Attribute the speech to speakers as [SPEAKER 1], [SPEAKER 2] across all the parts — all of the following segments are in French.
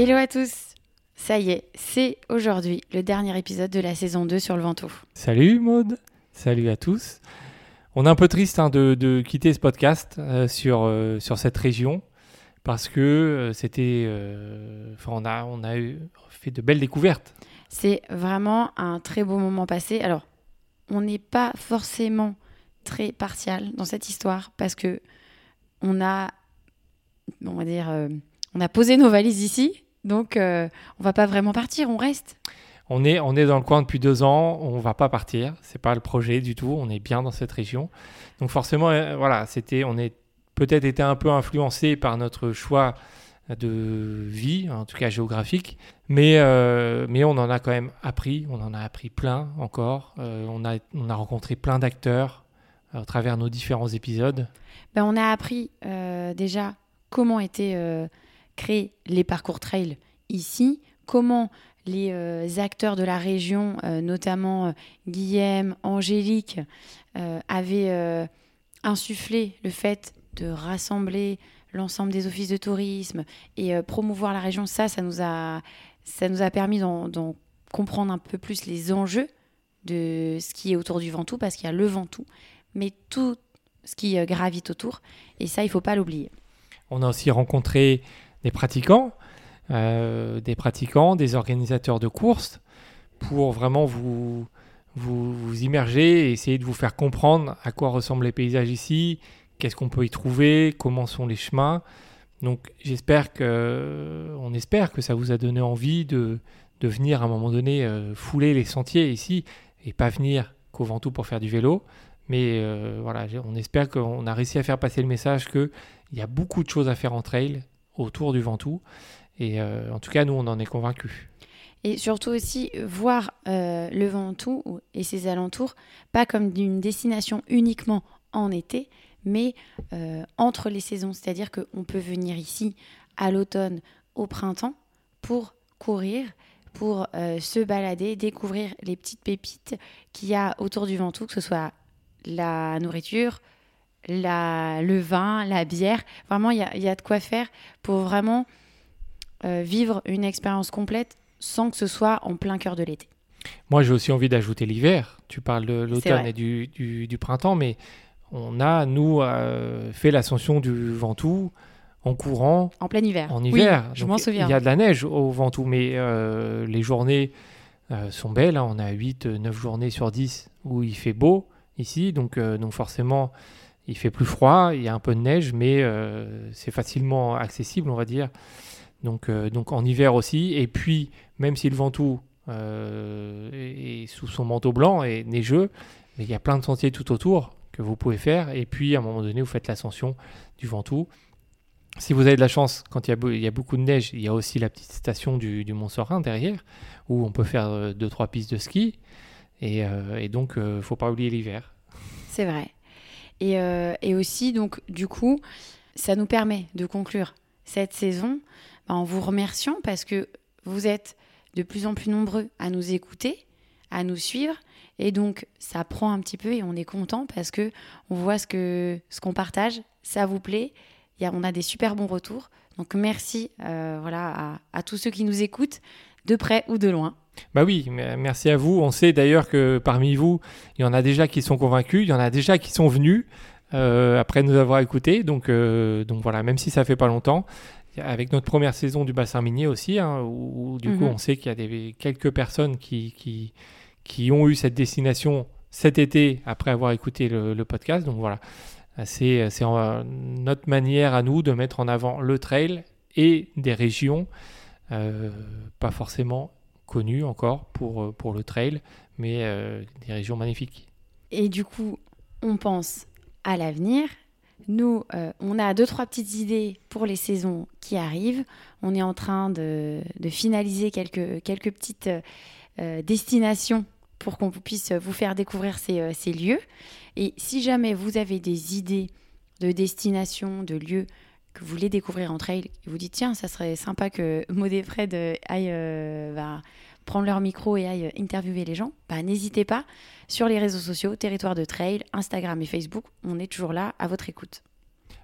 [SPEAKER 1] Hello à tous Ça y est, c'est aujourd'hui le dernier épisode de la saison 2 sur le Ventoux.
[SPEAKER 2] Salut Maude, salut à tous. On est un peu triste hein, de, de, quitter ce podcast euh, sur, euh, sur cette région parce que euh, c'était, enfin on a, on a eu, fait de belles découvertes.
[SPEAKER 1] C'est vraiment un très beau moment passé. Alors, on n'est pas forcément très partial dans cette histoire parce que on a, on va dire, on a posé nos valises ici, donc euh, on va pas vraiment partir, on reste.
[SPEAKER 2] On est, on est dans le coin depuis deux ans, on va pas partir, c'est pas le projet du tout, on est bien dans cette région. Donc forcément, euh, voilà, c'était, on est peut-être été un peu influencé par notre choix de vie, en tout cas géographique, mais, euh, mais on en a quand même appris, on en a appris plein encore, Euh, on, a, on a rencontré plein d'acteurs à travers nos différents épisodes.
[SPEAKER 1] Ben, on a appris euh, déjà comment étaient créés les parcours trail ici, comment les euh, acteurs de la région, euh, notamment euh, Guillaume, Angélique, euh, avaient insufflé le fait de rassembler l'ensemble des offices de tourisme et promouvoir la région. Ça, ça nous a, ça nous a permis d'en comprendre un peu plus les enjeux de ce qui est autour du Ventoux, parce qu'il y a le Ventoux, mais tout ce qui gravite autour. Et ça, il faut pas l'oublier.
[SPEAKER 2] On a aussi rencontré des pratiquants, euh, des pratiquants, des organisateurs de courses, pour vraiment vous, vous, immerger et essayer de vous faire comprendre à quoi ressemblent les paysages ici, qu'est-ce qu'on peut y trouver, comment sont les chemins. Donc j'espère que, on espère que ça vous a donné envie de, de venir à un moment donné euh, fouler les sentiers ici et pas venir qu'au Ventoux pour faire du vélo. Mais euh, voilà, on espère qu'on a réussi à faire passer le message que il y a beaucoup de choses à faire en trail autour du Ventoux. Et euh, en tout cas, nous, on en est convaincus.
[SPEAKER 1] Et surtout aussi voir euh, le Ventoux ou- et ses alentours, pas comme d'une destination uniquement en été, mais euh, entre les saisons. C'est-à-dire qu'on peut venir ici à l'automne, au printemps, pour courir, pour se balader, découvrir les petites pépites qu'il y a autour du Ventoux, que ce soit la nourriture, la, le vin, la bière. Vraiment, il y a, il y a de quoi faire pour vraiment euh, vivre une expérience complète sans que ce soit en plein cœur de l'été.
[SPEAKER 2] Moi, j'ai aussi envie d'ajouter l'hiver. Tu parles de l'automne et du, du- du printemps, mais on a, nous, euh, fait l'ascension du Ventoux en courant
[SPEAKER 1] En plein hiver.
[SPEAKER 2] en
[SPEAKER 1] Oui,
[SPEAKER 2] hiver.
[SPEAKER 1] je m'en souviens.
[SPEAKER 2] Il y a de la neige au Ventoux, mais euh, les journées euh, sont belles. hein. On a 8, 9 journées sur 10 où il fait beau ici. Donc, euh, donc forcément, il fait plus froid, il y a un peu de neige, mais euh, c'est facilement accessible, on va dire. Donc, euh, donc en hiver aussi. Et puis, même si le Ventoux euh, est est sous son manteau blanc et neigeux, il y a plein de sentiers tout autour que vous pouvez faire. Et puis, à un moment donné, vous faites l'ascension du Ventoux. Si vous avez de la chance, quand il y a, beaucoup de neige, il y a aussi la petite station du, du Mont Sorin derrière, où on peut faire euh, deux, trois pistes de ski. Et, euh, et donc, ne faut pas oublier l'hiver.
[SPEAKER 1] C'est vrai. Et, euh, et aussi, donc, du coup, ça nous permet de conclure cette saison bah, en vous remerciant parce que vous êtes de plus en plus nombreux à nous écouter, à nous suivre. Et donc, ça prend un petit peu et on est content parce que on voit ce ce qu'on partage, ça vous plaît. On a des super bons retours. Donc, merci euh, voilà, à tous ceux qui nous écoutent, de près ou de loin.
[SPEAKER 2] Bah oui, merci à vous. On sait d'ailleurs que parmi vous, il y en a déjà qui sont convaincus, il y en a déjà qui sont venus euh, après nous avoir écoutés. Donc, euh, donc voilà, même si ça fait pas longtemps, avec notre première saison du bassin minier aussi, hein, où, où du coup
[SPEAKER 1] Mhm.
[SPEAKER 2] on sait qu'il y a des, quelques personnes qui, qui, qui ont eu cette destination cet été après avoir écouté le, le podcast. Donc voilà, c'est notre manière à nous de mettre en avant le trail et des régions pas forcément connues encore pour, euh, pour le trail, mais euh, des régions magnifiques.
[SPEAKER 1] Et du coup, on pense à l'avenir. Nous, euh, on a deux, trois petites idées pour les saisons qui arrivent. On est en train de, finaliser quelques, quelques petites euh, destinations pour qu'on puisse vous faire découvrir ces, euh, ces lieux. Et si jamais vous avez des idées de destinations, de lieux que vous voulez découvrir en trail, et vous dites tiens, ça serait sympa que Maud et Fred euh, aillent euh, bah, prendre leur micro et aillent interviewer les gens, bah, n'hésitez pas sur les réseaux sociaux, Territoire de Trail, Instagram et Facebook, on est toujours là à votre écoute.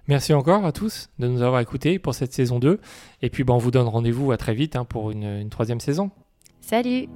[SPEAKER 2] Merci encore à tous de nous avoir écoutés pour cette saison 2. Et puis, ben, on vous donne rendez-vous à très vite hein, pour une, une troisième saison.
[SPEAKER 1] Salut